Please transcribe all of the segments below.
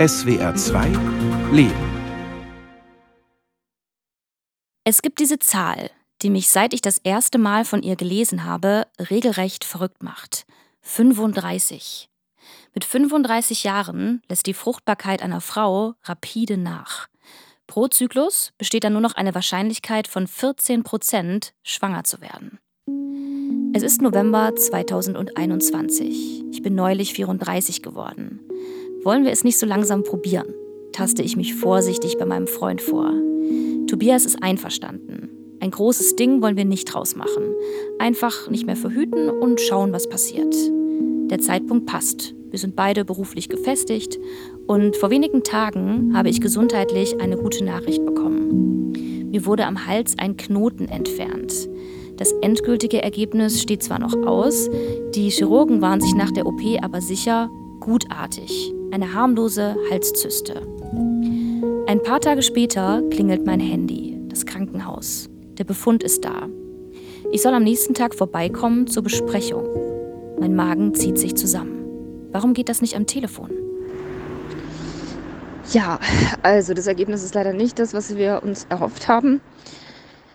SWR 2 Leben. Es gibt diese Zahl, die mich, seit ich das erste Mal von ihr gelesen habe, regelrecht verrückt macht. 35. Mit 35 Jahren lässt die Fruchtbarkeit einer Frau rapide nach. Pro Zyklus besteht dann nur noch eine Wahrscheinlichkeit von 14 Prozent, schwanger zu werden. Es ist November 2021. Ich bin neulich 34 geworden. Wollen wir es nicht so langsam probieren? taste ich mich vorsichtig bei meinem Freund vor. Tobias ist einverstanden. Ein großes Ding wollen wir nicht draus machen. Einfach nicht mehr verhüten und schauen, was passiert. Der Zeitpunkt passt. Wir sind beide beruflich gefestigt und vor wenigen Tagen habe ich gesundheitlich eine gute Nachricht bekommen. Mir wurde am Hals ein Knoten entfernt. Das endgültige Ergebnis steht zwar noch aus, die Chirurgen waren sich nach der OP aber sicher, gutartig, eine harmlose Halszyste. Ein paar Tage später klingelt mein Handy, das Krankenhaus. Der Befund ist da. Ich soll am nächsten Tag vorbeikommen zur Besprechung. Mein Magen zieht sich zusammen. Warum geht das nicht am Telefon? Ja, also das Ergebnis ist leider nicht das, was wir uns erhofft haben.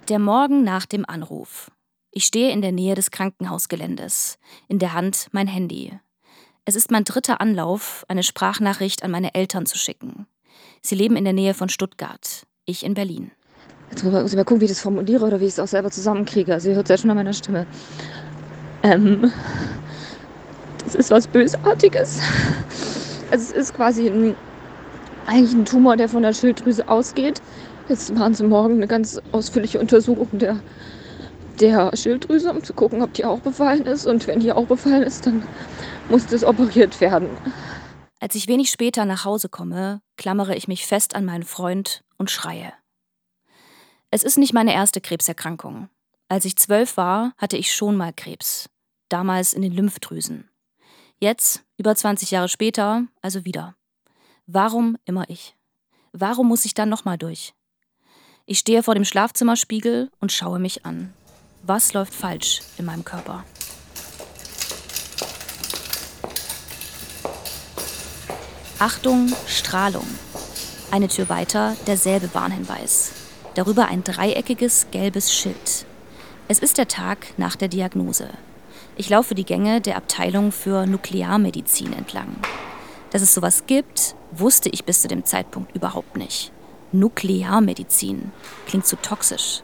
Der Morgen nach dem Anruf. Ich stehe in der Nähe des Krankenhausgeländes, in der Hand mein Handy. Es ist mein dritter Anlauf, eine Sprachnachricht an meine Eltern zu schicken. Sie leben in der Nähe von Stuttgart, ich in Berlin. Jetzt muss ich mal gucken, wie ich das formuliere oder wie ich es auch selber zusammenkriege. Also ihr hört es ja schon an meiner Stimme. Ähm, das ist was Bösartiges. Also es ist quasi ein, eigentlich ein Tumor, der von der Schilddrüse ausgeht. Jetzt machen sie morgen eine ganz ausführliche Untersuchung der, der Schilddrüse, um zu gucken, ob die auch befallen ist. Und wenn die auch befallen ist, dann muss das operiert werden. Als ich wenig später nach Hause komme, klammere ich mich fest an meinen Freund und schreie. Es ist nicht meine erste Krebserkrankung. Als ich zwölf war, hatte ich schon mal Krebs. Damals in den Lymphdrüsen. Jetzt, über 20 Jahre später, also wieder. Warum immer ich? Warum muss ich dann nochmal durch? Ich stehe vor dem Schlafzimmerspiegel und schaue mich an. Was läuft falsch in meinem Körper? Achtung, Strahlung. Eine Tür weiter derselbe Warnhinweis. Darüber ein dreieckiges gelbes Schild. Es ist der Tag nach der Diagnose. Ich laufe die Gänge der Abteilung für Nuklearmedizin entlang. Dass es sowas gibt, wusste ich bis zu dem Zeitpunkt überhaupt nicht. Nuklearmedizin klingt so toxisch.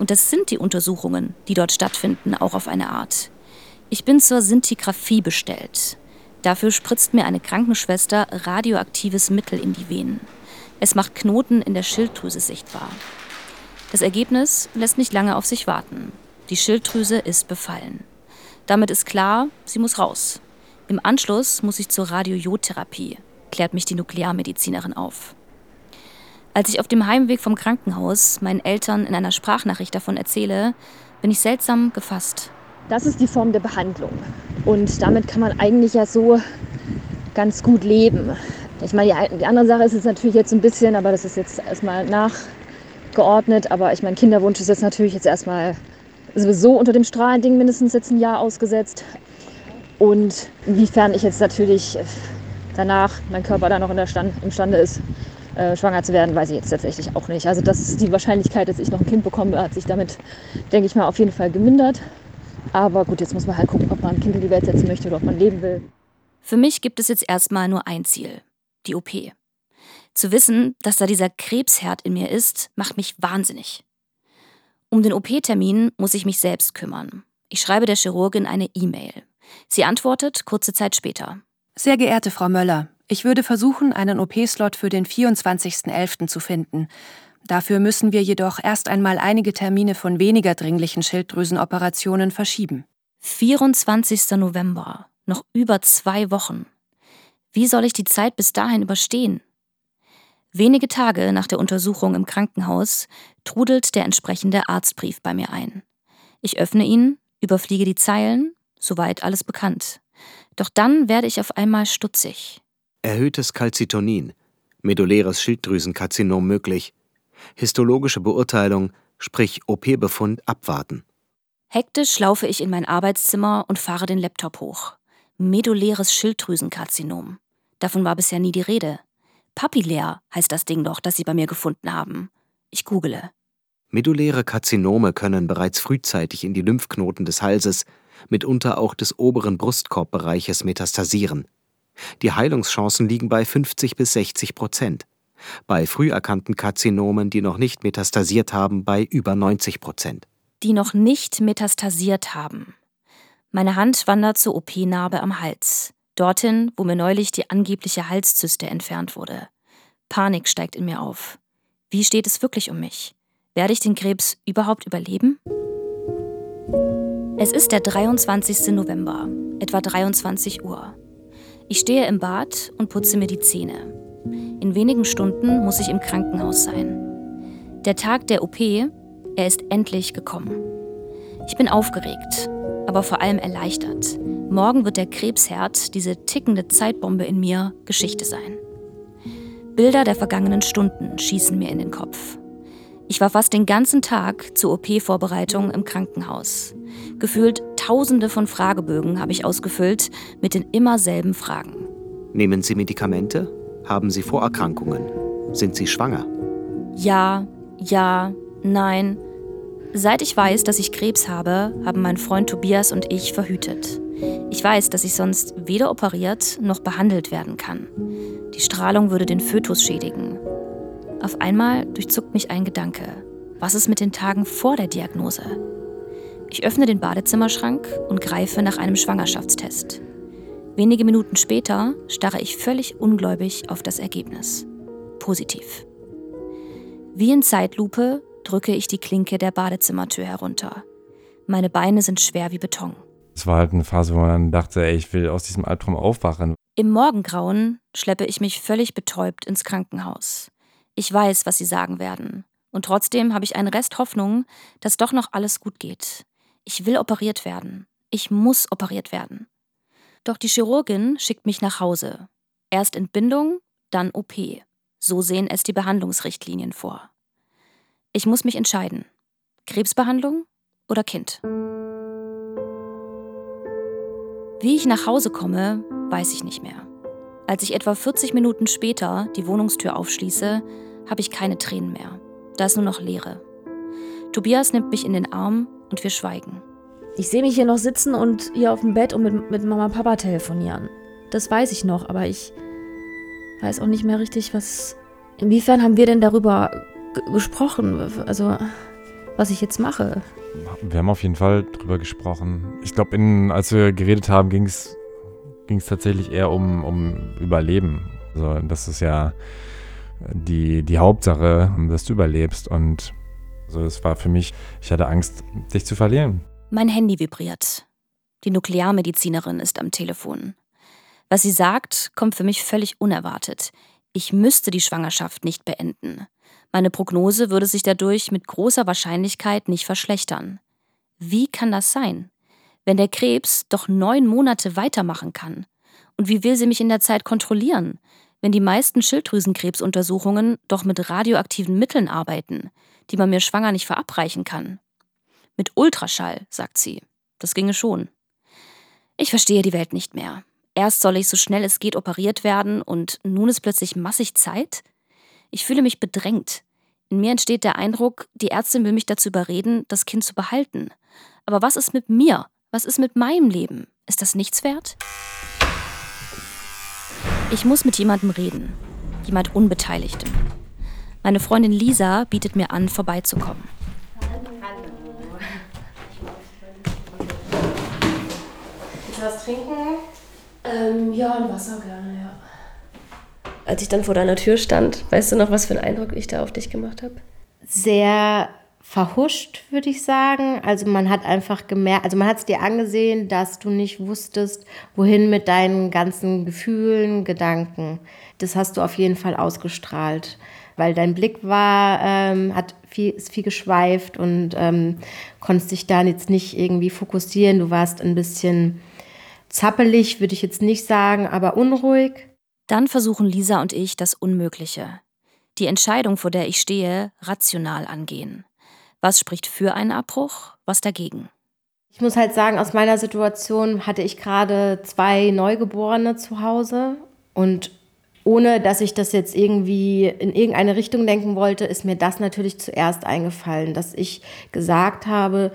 Und das sind die Untersuchungen, die dort stattfinden, auch auf eine Art. Ich bin zur Sintigraphie bestellt. Dafür spritzt mir eine Krankenschwester radioaktives Mittel in die Venen. Es macht Knoten in der Schilddrüse sichtbar. Das Ergebnis lässt nicht lange auf sich warten. Die Schilddrüse ist befallen. Damit ist klar, sie muss raus. Im Anschluss muss ich zur Radiojodtherapie, klärt mich die Nuklearmedizinerin auf. Als ich auf dem Heimweg vom Krankenhaus meinen Eltern in einer Sprachnachricht davon erzähle, bin ich seltsam gefasst. Das ist die Form der Behandlung. Und damit kann man eigentlich ja so ganz gut leben. Ich meine, die andere Sache ist jetzt natürlich jetzt ein bisschen, aber das ist jetzt erstmal nachgeordnet. Aber ich meine, Kinderwunsch ist jetzt natürlich jetzt erstmal sowieso unter dem Strahlending mindestens jetzt ein Jahr ausgesetzt. Und inwiefern ich jetzt natürlich danach mein Körper da noch in der Stand, imstande ist, äh, schwanger zu werden, weiß ich jetzt tatsächlich auch nicht. Also das ist die Wahrscheinlichkeit, dass ich noch ein Kind bekomme, hat sich damit, denke ich mal, auf jeden Fall gemindert. Aber gut, jetzt muss man halt gucken, ob man ein Kind in die Welt setzen möchte oder ob man leben will. Für mich gibt es jetzt erstmal nur ein Ziel, die OP. Zu wissen, dass da dieser Krebsherd in mir ist, macht mich wahnsinnig. Um den OP-Termin muss ich mich selbst kümmern. Ich schreibe der Chirurgin eine E-Mail. Sie antwortet kurze Zeit später. Sehr geehrte Frau Möller, ich würde versuchen, einen OP-Slot für den 24.11. zu finden. Dafür müssen wir jedoch erst einmal einige Termine von weniger dringlichen Schilddrüsenoperationen verschieben. 24. November, noch über zwei Wochen. Wie soll ich die Zeit bis dahin überstehen? Wenige Tage nach der Untersuchung im Krankenhaus trudelt der entsprechende Arztbrief bei mir ein. Ich öffne ihn, überfliege die Zeilen, soweit alles bekannt. Doch dann werde ich auf einmal stutzig. Erhöhtes Calcitonin, medulläres Schilddrüsenkarzinom möglich, Histologische Beurteilung, sprich OP-Befund, abwarten. Hektisch laufe ich in mein Arbeitszimmer und fahre den Laptop hoch. Medulläres Schilddrüsenkarzinom. Davon war bisher nie die Rede. Papillär heißt das Ding doch, das Sie bei mir gefunden haben. Ich google. Medulläre Karzinome können bereits frühzeitig in die Lymphknoten des Halses, mitunter auch des oberen Brustkorbbereiches metastasieren. Die Heilungschancen liegen bei 50 bis 60 Prozent. Bei früh erkannten Karzinomen, die noch nicht metastasiert haben, bei über 90 Prozent. Die noch nicht metastasiert haben. Meine Hand wandert zur OP-Narbe am Hals. Dorthin, wo mir neulich die angebliche Halszyste entfernt wurde. Panik steigt in mir auf. Wie steht es wirklich um mich? Werde ich den Krebs überhaupt überleben? Es ist der 23. November, etwa 23 Uhr. Ich stehe im Bad und putze mir die Zähne. In wenigen Stunden muss ich im Krankenhaus sein. Der Tag der OP, er ist endlich gekommen. Ich bin aufgeregt, aber vor allem erleichtert. Morgen wird der Krebsherd, diese tickende Zeitbombe in mir, Geschichte sein. Bilder der vergangenen Stunden schießen mir in den Kopf. Ich war fast den ganzen Tag zur OP-Vorbereitung im Krankenhaus. Gefühlt tausende von Fragebögen habe ich ausgefüllt mit den immer selben Fragen. Nehmen Sie Medikamente? Haben Sie Vorerkrankungen? Sind Sie schwanger? Ja, ja, nein. Seit ich weiß, dass ich Krebs habe, haben mein Freund Tobias und ich verhütet. Ich weiß, dass ich sonst weder operiert noch behandelt werden kann. Die Strahlung würde den Fötus schädigen. Auf einmal durchzuckt mich ein Gedanke. Was ist mit den Tagen vor der Diagnose? Ich öffne den Badezimmerschrank und greife nach einem Schwangerschaftstest. Wenige Minuten später starre ich völlig ungläubig auf das Ergebnis. Positiv. Wie in Zeitlupe drücke ich die Klinke der Badezimmertür herunter. Meine Beine sind schwer wie Beton. Es war halt eine Phase, wo man dachte, ey, ich will aus diesem Albtraum aufwachen. Im Morgengrauen schleppe ich mich völlig betäubt ins Krankenhaus. Ich weiß, was sie sagen werden. Und trotzdem habe ich einen Rest Hoffnung, dass doch noch alles gut geht. Ich will operiert werden. Ich muss operiert werden. Doch die Chirurgin schickt mich nach Hause. Erst Entbindung, dann OP. So sehen es die Behandlungsrichtlinien vor. Ich muss mich entscheiden. Krebsbehandlung oder Kind? Wie ich nach Hause komme, weiß ich nicht mehr. Als ich etwa 40 Minuten später die Wohnungstür aufschließe, habe ich keine Tränen mehr. Da ist nur noch Leere. Tobias nimmt mich in den Arm und wir schweigen. Ich sehe mich hier noch sitzen und hier auf dem Bett und mit, mit Mama und Papa telefonieren. Das weiß ich noch, aber ich weiß auch nicht mehr richtig, was. Inwiefern haben wir denn darüber gesprochen? Also, was ich jetzt mache? Wir haben auf jeden Fall drüber gesprochen. Ich glaube, als wir geredet haben, ging es tatsächlich eher um, um Überleben. Also, das ist ja die, die Hauptsache, dass du überlebst. Und also es war für mich, ich hatte Angst, dich zu verlieren. Mein Handy vibriert. Die Nuklearmedizinerin ist am Telefon. Was sie sagt, kommt für mich völlig unerwartet. Ich müsste die Schwangerschaft nicht beenden. Meine Prognose würde sich dadurch mit großer Wahrscheinlichkeit nicht verschlechtern. Wie kann das sein? Wenn der Krebs doch neun Monate weitermachen kann? Und wie will sie mich in der Zeit kontrollieren? wenn die meisten Schilddrüsenkrebsuntersuchungen doch mit radioaktiven Mitteln arbeiten, die man mir schwanger nicht verabreichen kann. Mit Ultraschall, sagt sie. Das ginge schon. Ich verstehe die Welt nicht mehr. Erst soll ich so schnell es geht operiert werden und nun ist plötzlich massig Zeit? Ich fühle mich bedrängt. In mir entsteht der Eindruck, die Ärztin will mich dazu überreden, das Kind zu behalten. Aber was ist mit mir? Was ist mit meinem Leben? Ist das nichts wert? Ich muss mit jemandem reden. Jemand Unbeteiligtem. Meine Freundin Lisa bietet mir an, vorbeizukommen. Willst du was trinken? Ähm, ja, ein Wasser gerne, ja. Als ich dann vor deiner Tür stand, weißt du noch, was für einen Eindruck ich da auf dich gemacht habe? Sehr verhuscht, würde ich sagen. Also man hat einfach gemerkt, also man hat es dir angesehen, dass du nicht wusstest, wohin mit deinen ganzen Gefühlen, Gedanken. Das hast du auf jeden Fall ausgestrahlt, weil dein Blick war, ähm, hat viel, ist viel geschweift und ähm, konntest dich da jetzt nicht irgendwie fokussieren. Du warst ein bisschen zappelig, würde ich jetzt nicht sagen, aber unruhig. Dann versuchen Lisa und ich das Unmögliche. Die Entscheidung, vor der ich stehe, rational angehen. Was spricht für einen Abbruch, was dagegen? Ich muss halt sagen, aus meiner Situation hatte ich gerade zwei Neugeborene zu Hause und ohne dass ich das jetzt irgendwie in irgendeine Richtung denken wollte, ist mir das natürlich zuerst eingefallen, dass ich gesagt habe,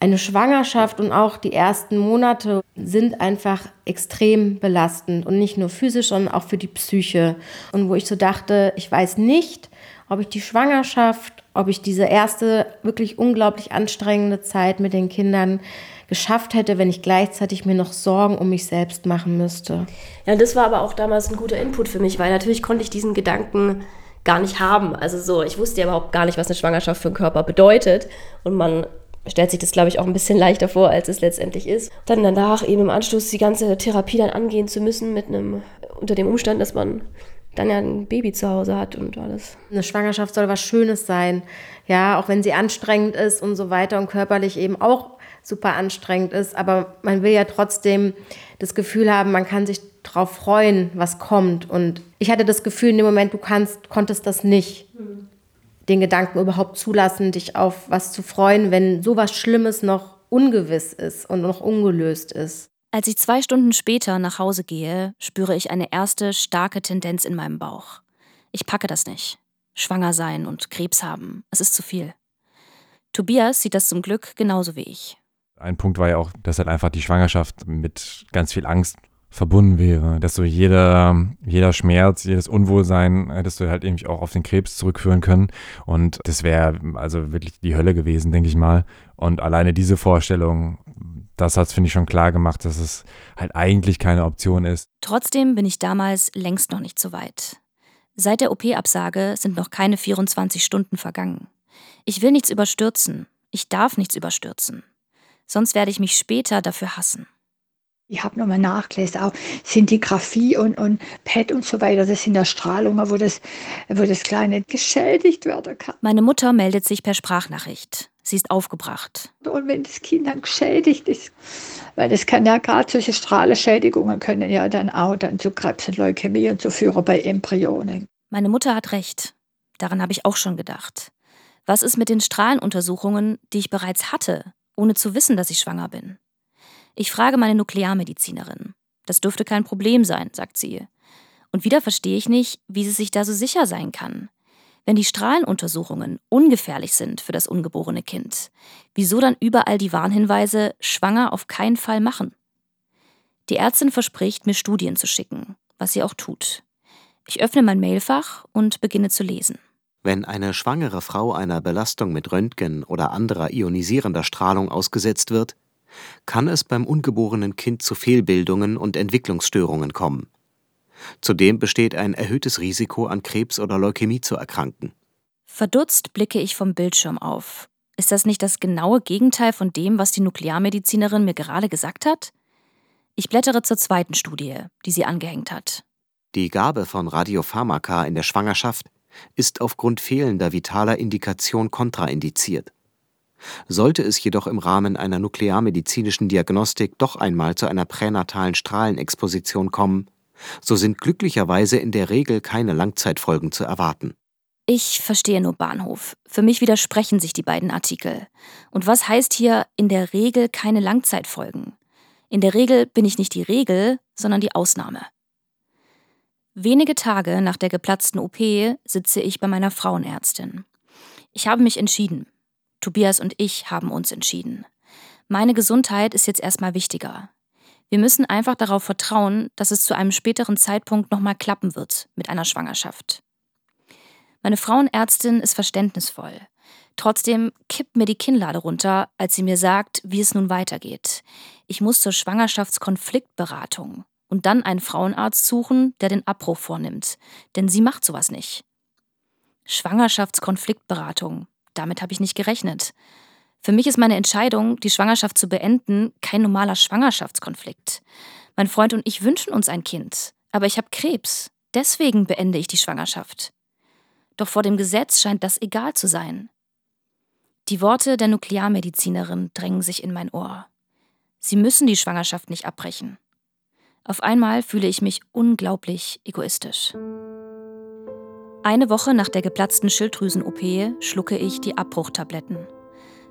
eine Schwangerschaft und auch die ersten Monate sind einfach extrem belastend und nicht nur physisch, sondern auch für die Psyche. Und wo ich so dachte, ich weiß nicht, ob ich die Schwangerschaft, ob ich diese erste wirklich unglaublich anstrengende Zeit mit den Kindern geschafft hätte, wenn ich gleichzeitig mir noch Sorgen um mich selbst machen müsste. Ja, das war aber auch damals ein guter Input für mich, weil natürlich konnte ich diesen Gedanken gar nicht haben. Also so, ich wusste ja überhaupt gar nicht, was eine Schwangerschaft für einen Körper bedeutet. Und man stellt sich das, glaube ich, auch ein bisschen leichter vor, als es letztendlich ist. Dann danach eben im Anschluss die ganze Therapie dann angehen zu müssen mit einem, unter dem Umstand, dass man dann ja ein Baby zu Hause hat und alles. Eine Schwangerschaft soll was Schönes sein, ja, auch wenn sie anstrengend ist und so weiter und körperlich eben auch super anstrengend ist, aber man will ja trotzdem das Gefühl haben, man kann sich darauf freuen, was kommt. Und ich hatte das Gefühl in dem Moment, du kannst, konntest das nicht. Mhm. Den Gedanken überhaupt zulassen, dich auf was zu freuen, wenn sowas Schlimmes noch ungewiss ist und noch ungelöst ist. Als ich zwei Stunden später nach Hause gehe, spüre ich eine erste starke Tendenz in meinem Bauch. Ich packe das nicht. Schwanger sein und Krebs haben, es ist zu viel. Tobias sieht das zum Glück genauso wie ich. Ein Punkt war ja auch, dass halt einfach die Schwangerschaft mit ganz viel Angst verbunden wäre, dass so jeder, jeder Schmerz, jedes Unwohlsein hättest du halt irgendwie auch auf den Krebs zurückführen können. Und das wäre also wirklich die Hölle gewesen, denke ich mal. Und alleine diese Vorstellung, das hat es, finde ich, schon klar gemacht, dass es halt eigentlich keine Option ist. Trotzdem bin ich damals längst noch nicht so weit. Seit der OP-Absage sind noch keine 24 Stunden vergangen. Ich will nichts überstürzen. Ich darf nichts überstürzen sonst werde ich mich später dafür hassen. Ich habe nochmal nachgelesen, auch Sintigraphie und, und PET und so weiter, das sind ja Strahlungen, wo das, wo das Kleine geschädigt werden kann. Meine Mutter meldet sich per Sprachnachricht. Sie ist aufgebracht. Und wenn das Kind dann geschädigt ist, weil das kann ja gerade solche Strahlenschädigungen können ja dann auch dann zu Krebs und Leukämie und so führen bei Embryonen. Meine Mutter hat recht. Daran habe ich auch schon gedacht. Was ist mit den Strahlenuntersuchungen, die ich bereits hatte? ohne zu wissen, dass ich schwanger bin. Ich frage meine Nuklearmedizinerin. Das dürfte kein Problem sein, sagt sie. Und wieder verstehe ich nicht, wie sie sich da so sicher sein kann. Wenn die Strahlenuntersuchungen ungefährlich sind für das ungeborene Kind, wieso dann überall die Warnhinweise schwanger auf keinen Fall machen? Die Ärztin verspricht, mir Studien zu schicken, was sie auch tut. Ich öffne mein Mailfach und beginne zu lesen. Wenn eine schwangere Frau einer Belastung mit Röntgen oder anderer ionisierender Strahlung ausgesetzt wird, kann es beim ungeborenen Kind zu Fehlbildungen und Entwicklungsstörungen kommen. Zudem besteht ein erhöhtes Risiko, an Krebs oder Leukämie zu erkranken. Verdutzt blicke ich vom Bildschirm auf. Ist das nicht das genaue Gegenteil von dem, was die Nuklearmedizinerin mir gerade gesagt hat? Ich blättere zur zweiten Studie, die sie angehängt hat. Die Gabe von Radiopharmaka in der Schwangerschaft ist aufgrund fehlender vitaler Indikation kontraindiziert. Sollte es jedoch im Rahmen einer nuklearmedizinischen Diagnostik doch einmal zu einer pränatalen Strahlenexposition kommen, so sind glücklicherweise in der Regel keine Langzeitfolgen zu erwarten. Ich verstehe nur Bahnhof. Für mich widersprechen sich die beiden Artikel. Und was heißt hier in der Regel keine Langzeitfolgen? In der Regel bin ich nicht die Regel, sondern die Ausnahme. Wenige Tage nach der geplatzten OP sitze ich bei meiner Frauenärztin. Ich habe mich entschieden. Tobias und ich haben uns entschieden. Meine Gesundheit ist jetzt erstmal wichtiger. Wir müssen einfach darauf vertrauen, dass es zu einem späteren Zeitpunkt nochmal klappen wird mit einer Schwangerschaft. Meine Frauenärztin ist verständnisvoll. Trotzdem kippt mir die Kinnlade runter, als sie mir sagt, wie es nun weitergeht. Ich muss zur Schwangerschaftskonfliktberatung und dann einen Frauenarzt suchen, der den Abbruch vornimmt. Denn sie macht sowas nicht. Schwangerschaftskonfliktberatung. Damit habe ich nicht gerechnet. Für mich ist meine Entscheidung, die Schwangerschaft zu beenden, kein normaler Schwangerschaftskonflikt. Mein Freund und ich wünschen uns ein Kind, aber ich habe Krebs. Deswegen beende ich die Schwangerschaft. Doch vor dem Gesetz scheint das egal zu sein. Die Worte der Nuklearmedizinerin drängen sich in mein Ohr. Sie müssen die Schwangerschaft nicht abbrechen. Auf einmal fühle ich mich unglaublich egoistisch. Eine Woche nach der geplatzten Schilddrüsen-OP schlucke ich die Abbruchtabletten.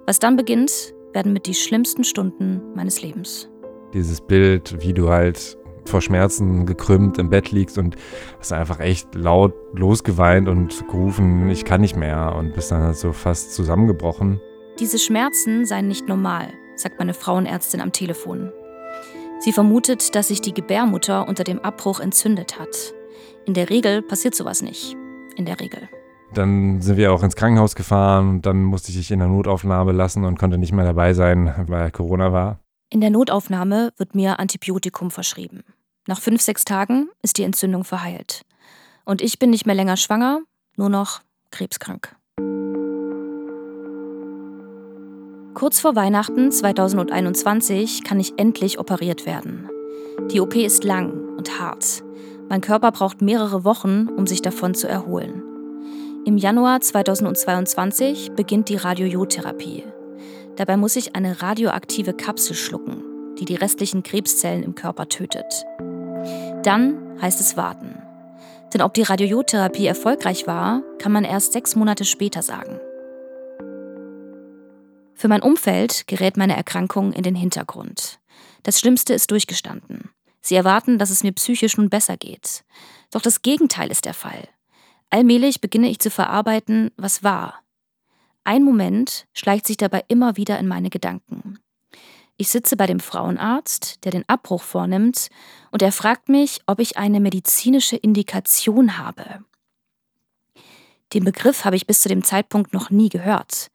Was dann beginnt, werden mit die schlimmsten Stunden meines Lebens. Dieses Bild, wie du halt vor Schmerzen gekrümmt im Bett liegst und hast einfach echt laut losgeweint und gerufen, ich kann nicht mehr und bist dann halt so fast zusammengebrochen. Diese Schmerzen seien nicht normal, sagt meine Frauenärztin am Telefon. Sie vermutet, dass sich die Gebärmutter unter dem Abbruch entzündet hat. In der Regel passiert sowas nicht. In der Regel. Dann sind wir auch ins Krankenhaus gefahren und dann musste ich dich in der Notaufnahme lassen und konnte nicht mehr dabei sein, weil Corona war. In der Notaufnahme wird mir Antibiotikum verschrieben. Nach fünf, sechs Tagen ist die Entzündung verheilt. Und ich bin nicht mehr länger schwanger, nur noch krebskrank. Kurz vor Weihnachten 2021 kann ich endlich operiert werden. Die OP ist lang und hart. Mein Körper braucht mehrere Wochen, um sich davon zu erholen. Im Januar 2022 beginnt die Radiojodtherapie. Dabei muss ich eine radioaktive Kapsel schlucken, die die restlichen Krebszellen im Körper tötet. Dann heißt es warten. Denn ob die Radiojodtherapie erfolgreich war, kann man erst sechs Monate später sagen. Für mein Umfeld gerät meine Erkrankung in den Hintergrund. Das Schlimmste ist durchgestanden. Sie erwarten, dass es mir psychisch nun besser geht. Doch das Gegenteil ist der Fall. Allmählich beginne ich zu verarbeiten, was war, ein Moment schleicht sich dabei immer wieder in meine Gedanken. Ich sitze bei dem Frauenarzt, der den Abbruch vornimmt, und er fragt mich, ob ich eine medizinische Indikation habe. Den Begriff habe ich bis zu dem Zeitpunkt noch nie gehört.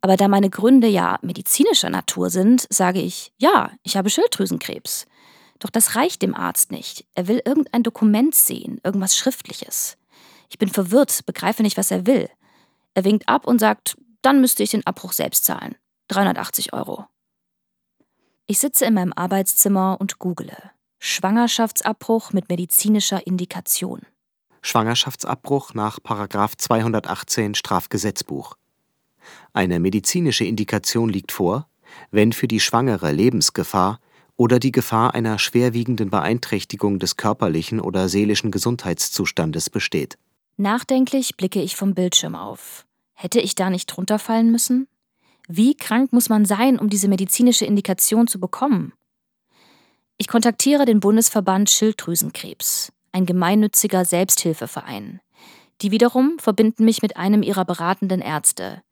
Aber da meine Gründe ja medizinischer Natur sind, sage ich, ja, ich habe Schilddrüsenkrebs. Doch das reicht dem Arzt nicht. Er will irgendein Dokument sehen, irgendwas Schriftliches. Ich bin verwirrt, begreife nicht, was er will. Er winkt ab und sagt, dann müsste ich den Abbruch selbst zahlen. 380 Euro. Ich sitze in meinem Arbeitszimmer und google. Schwangerschaftsabbruch mit medizinischer Indikation. Schwangerschaftsabbruch nach 218 Strafgesetzbuch. Eine medizinische Indikation liegt vor, wenn für die Schwangere Lebensgefahr oder die Gefahr einer schwerwiegenden Beeinträchtigung des körperlichen oder seelischen Gesundheitszustandes besteht. Nachdenklich blicke ich vom Bildschirm auf. Hätte ich da nicht drunter fallen müssen? Wie krank muss man sein, um diese medizinische Indikation zu bekommen? Ich kontaktiere den Bundesverband Schilddrüsenkrebs, ein gemeinnütziger Selbsthilfeverein. Die wiederum verbinden mich mit einem ihrer beratenden Ärzte,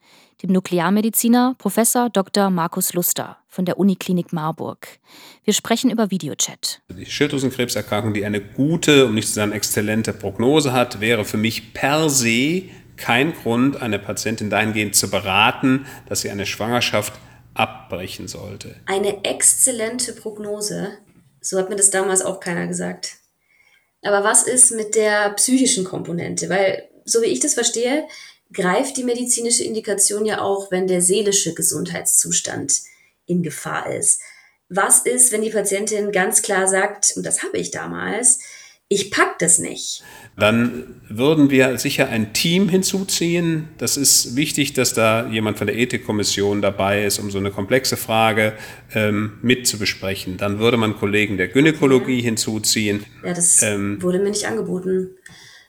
dem Nuklearmediziner Professor Dr. Markus Luster von der Uniklinik Marburg. Wir sprechen über Videochat. Die Schilddrüsenkrebserkrankung, die eine gute, um nicht zu sagen exzellente Prognose hat, wäre für mich per se kein Grund, eine Patientin dahingehend zu beraten, dass sie eine Schwangerschaft abbrechen sollte. Eine exzellente Prognose. So hat mir das damals auch keiner gesagt. Aber was ist mit der psychischen Komponente? Weil, so wie ich das verstehe, greift die medizinische Indikation ja auch, wenn der seelische Gesundheitszustand in Gefahr ist. Was ist, wenn die Patientin ganz klar sagt, und das habe ich damals, ich pack das nicht. Dann würden wir sicher ein Team hinzuziehen. Das ist wichtig, dass da jemand von der Ethikkommission dabei ist, um so eine komplexe Frage ähm, mit zu besprechen. Dann würde man Kollegen der Gynäkologie hinzuziehen. Ja, das ähm, wurde mir nicht angeboten.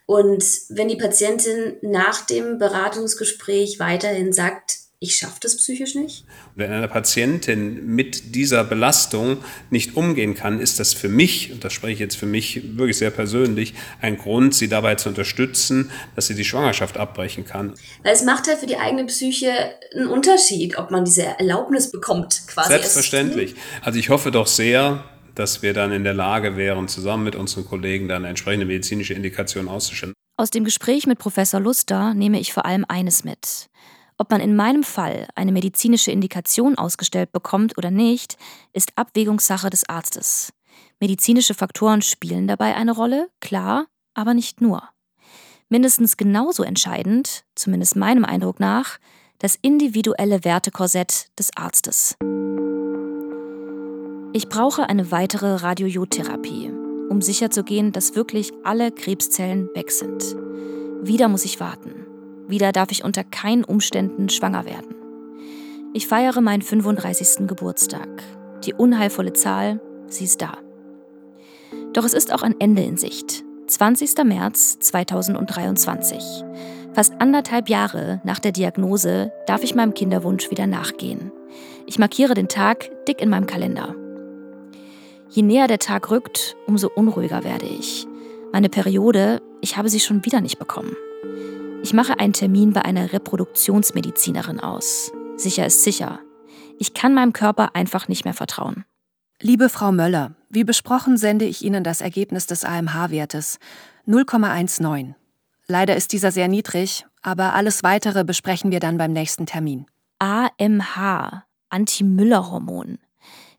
Und wenn die Patientin nach dem Beratungsgespräch weiterhin sagt, ich schaffe das psychisch nicht. Wenn eine Patientin mit dieser Belastung nicht umgehen kann, ist das für mich, und das spreche ich jetzt für mich wirklich sehr persönlich, ein Grund, sie dabei zu unterstützen, dass sie die Schwangerschaft abbrechen kann. Weil es macht halt für die eigene Psyche einen Unterschied, ob man diese Erlaubnis bekommt, quasi. Selbstverständlich. Also ich hoffe doch sehr, dass wir dann in der Lage wären, zusammen mit unseren Kollegen dann eine entsprechende medizinische Indikation auszustellen. Aus dem Gespräch mit Professor Luster nehme ich vor allem eines mit. Ob man in meinem Fall eine medizinische Indikation ausgestellt bekommt oder nicht, ist Abwägungssache des Arztes. Medizinische Faktoren spielen dabei eine Rolle, klar, aber nicht nur. Mindestens genauso entscheidend, zumindest meinem Eindruck nach, das individuelle Wertekorsett des Arztes. Ich brauche eine weitere Radiojodtherapie, um sicherzugehen, dass wirklich alle Krebszellen weg sind. Wieder muss ich warten. Wieder darf ich unter keinen Umständen schwanger werden. Ich feiere meinen 35. Geburtstag. Die unheilvolle Zahl, sie ist da. Doch es ist auch ein Ende in Sicht. 20. März 2023. Fast anderthalb Jahre nach der Diagnose darf ich meinem Kinderwunsch wieder nachgehen. Ich markiere den Tag dick in meinem Kalender. Je näher der Tag rückt, umso unruhiger werde ich. Meine Periode, ich habe sie schon wieder nicht bekommen. Ich mache einen Termin bei einer Reproduktionsmedizinerin aus. Sicher ist sicher. Ich kann meinem Körper einfach nicht mehr vertrauen. Liebe Frau Möller, wie besprochen sende ich Ihnen das Ergebnis des AMH-Wertes 0,19. Leider ist dieser sehr niedrig, aber alles weitere besprechen wir dann beim nächsten Termin. AMH, Anti-Müller-Hormon.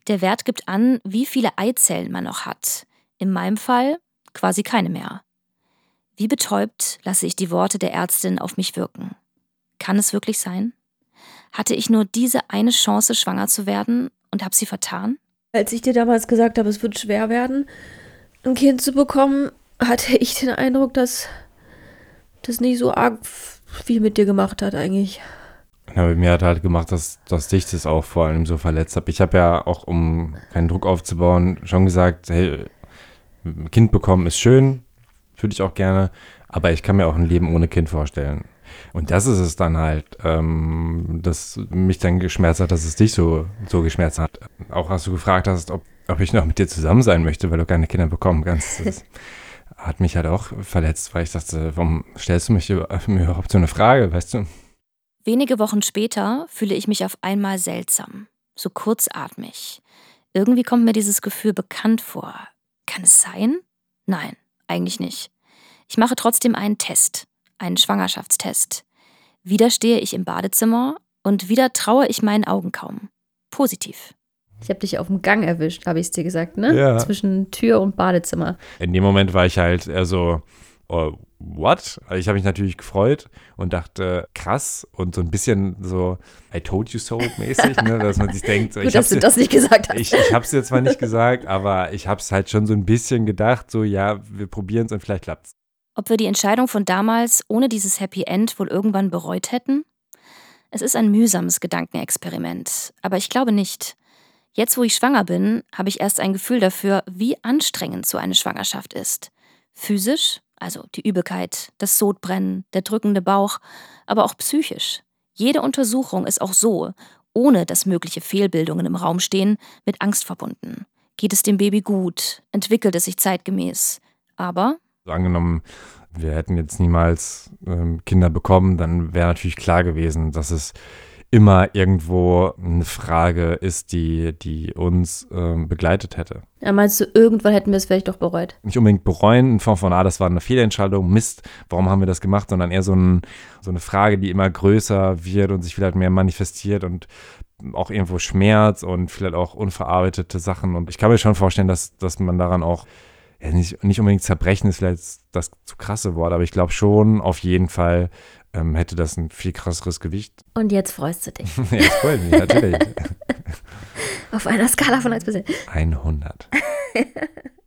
Der Wert gibt an, wie viele Eizellen man noch hat. In meinem Fall quasi keine mehr. Wie betäubt lasse ich die Worte der Ärztin auf mich wirken. Kann es wirklich sein? Hatte ich nur diese eine Chance, schwanger zu werden und habe sie vertan? Als ich dir damals gesagt habe, es wird schwer werden, ein Kind zu bekommen, hatte ich den Eindruck, dass das nicht so arg viel mit dir gemacht hat eigentlich. Ja, bei mir hat halt gemacht, dass, dass dich das auch vor allem so verletzt hat. Ich habe ja auch, um keinen Druck aufzubauen, schon gesagt, hey, Kind bekommen ist schön, würde ich auch gerne, aber ich kann mir auch ein Leben ohne Kind vorstellen. Und das ist es dann halt, ähm, das mich dann geschmerzt hat, dass es dich so, so geschmerzt hat. Auch als du gefragt hast, ob, ob ich noch mit dir zusammen sein möchte, weil du keine Kinder bekommen kannst. Das hat mich halt auch verletzt, weil ich dachte, warum stellst du mich mir überhaupt so eine Frage, weißt du? Wenige Wochen später fühle ich mich auf einmal seltsam, so kurzatmig. Irgendwie kommt mir dieses Gefühl bekannt vor. Kann es sein? Nein, eigentlich nicht. Ich mache trotzdem einen Test, einen Schwangerschaftstest. Wieder stehe ich im Badezimmer und wieder traue ich meinen Augen kaum. Positiv. Ich habe dich auf dem Gang erwischt, habe ich es dir gesagt, ne? Ja. Zwischen Tür und Badezimmer. In dem Moment war ich halt eher so, oh, what? Also ich habe mich natürlich gefreut und dachte, krass und so ein bisschen so I told you so mäßig, ne, dass man sich denkt, Gut, ich dass du das nicht gesagt hast. Ich, ich habe es jetzt zwar nicht gesagt, aber ich habe es halt schon so ein bisschen gedacht, so ja, wir probieren es und vielleicht klappt's. Ob wir die Entscheidung von damals ohne dieses Happy End wohl irgendwann bereut hätten? Es ist ein mühsames Gedankenexperiment, aber ich glaube nicht. Jetzt, wo ich schwanger bin, habe ich erst ein Gefühl dafür, wie anstrengend so eine Schwangerschaft ist. Physisch, also die Übelkeit, das Sodbrennen, der drückende Bauch, aber auch psychisch. Jede Untersuchung ist auch so, ohne dass mögliche Fehlbildungen im Raum stehen, mit Angst verbunden. Geht es dem Baby gut? Entwickelt es sich zeitgemäß? Aber angenommen, wir hätten jetzt niemals ähm, Kinder bekommen, dann wäre natürlich klar gewesen, dass es immer irgendwo eine Frage ist, die, die uns ähm, begleitet hätte. Ja, meinst du, irgendwann hätten wir es vielleicht doch bereut? Nicht unbedingt bereuen, in Form von, ah, das war eine Fehlentscheidung, Mist, warum haben wir das gemacht, sondern eher so, ein, so eine Frage, die immer größer wird und sich vielleicht mehr manifestiert und auch irgendwo Schmerz und vielleicht auch unverarbeitete Sachen. Und ich kann mir schon vorstellen, dass, dass man daran auch ja, nicht, nicht unbedingt zerbrechen ist vielleicht das zu krasse Wort, aber ich glaube schon auf jeden Fall ähm, hätte das ein viel krasseres Gewicht. Und jetzt freust du dich. ich freue mich, natürlich. Auf einer Skala von 1 bis 10. 100.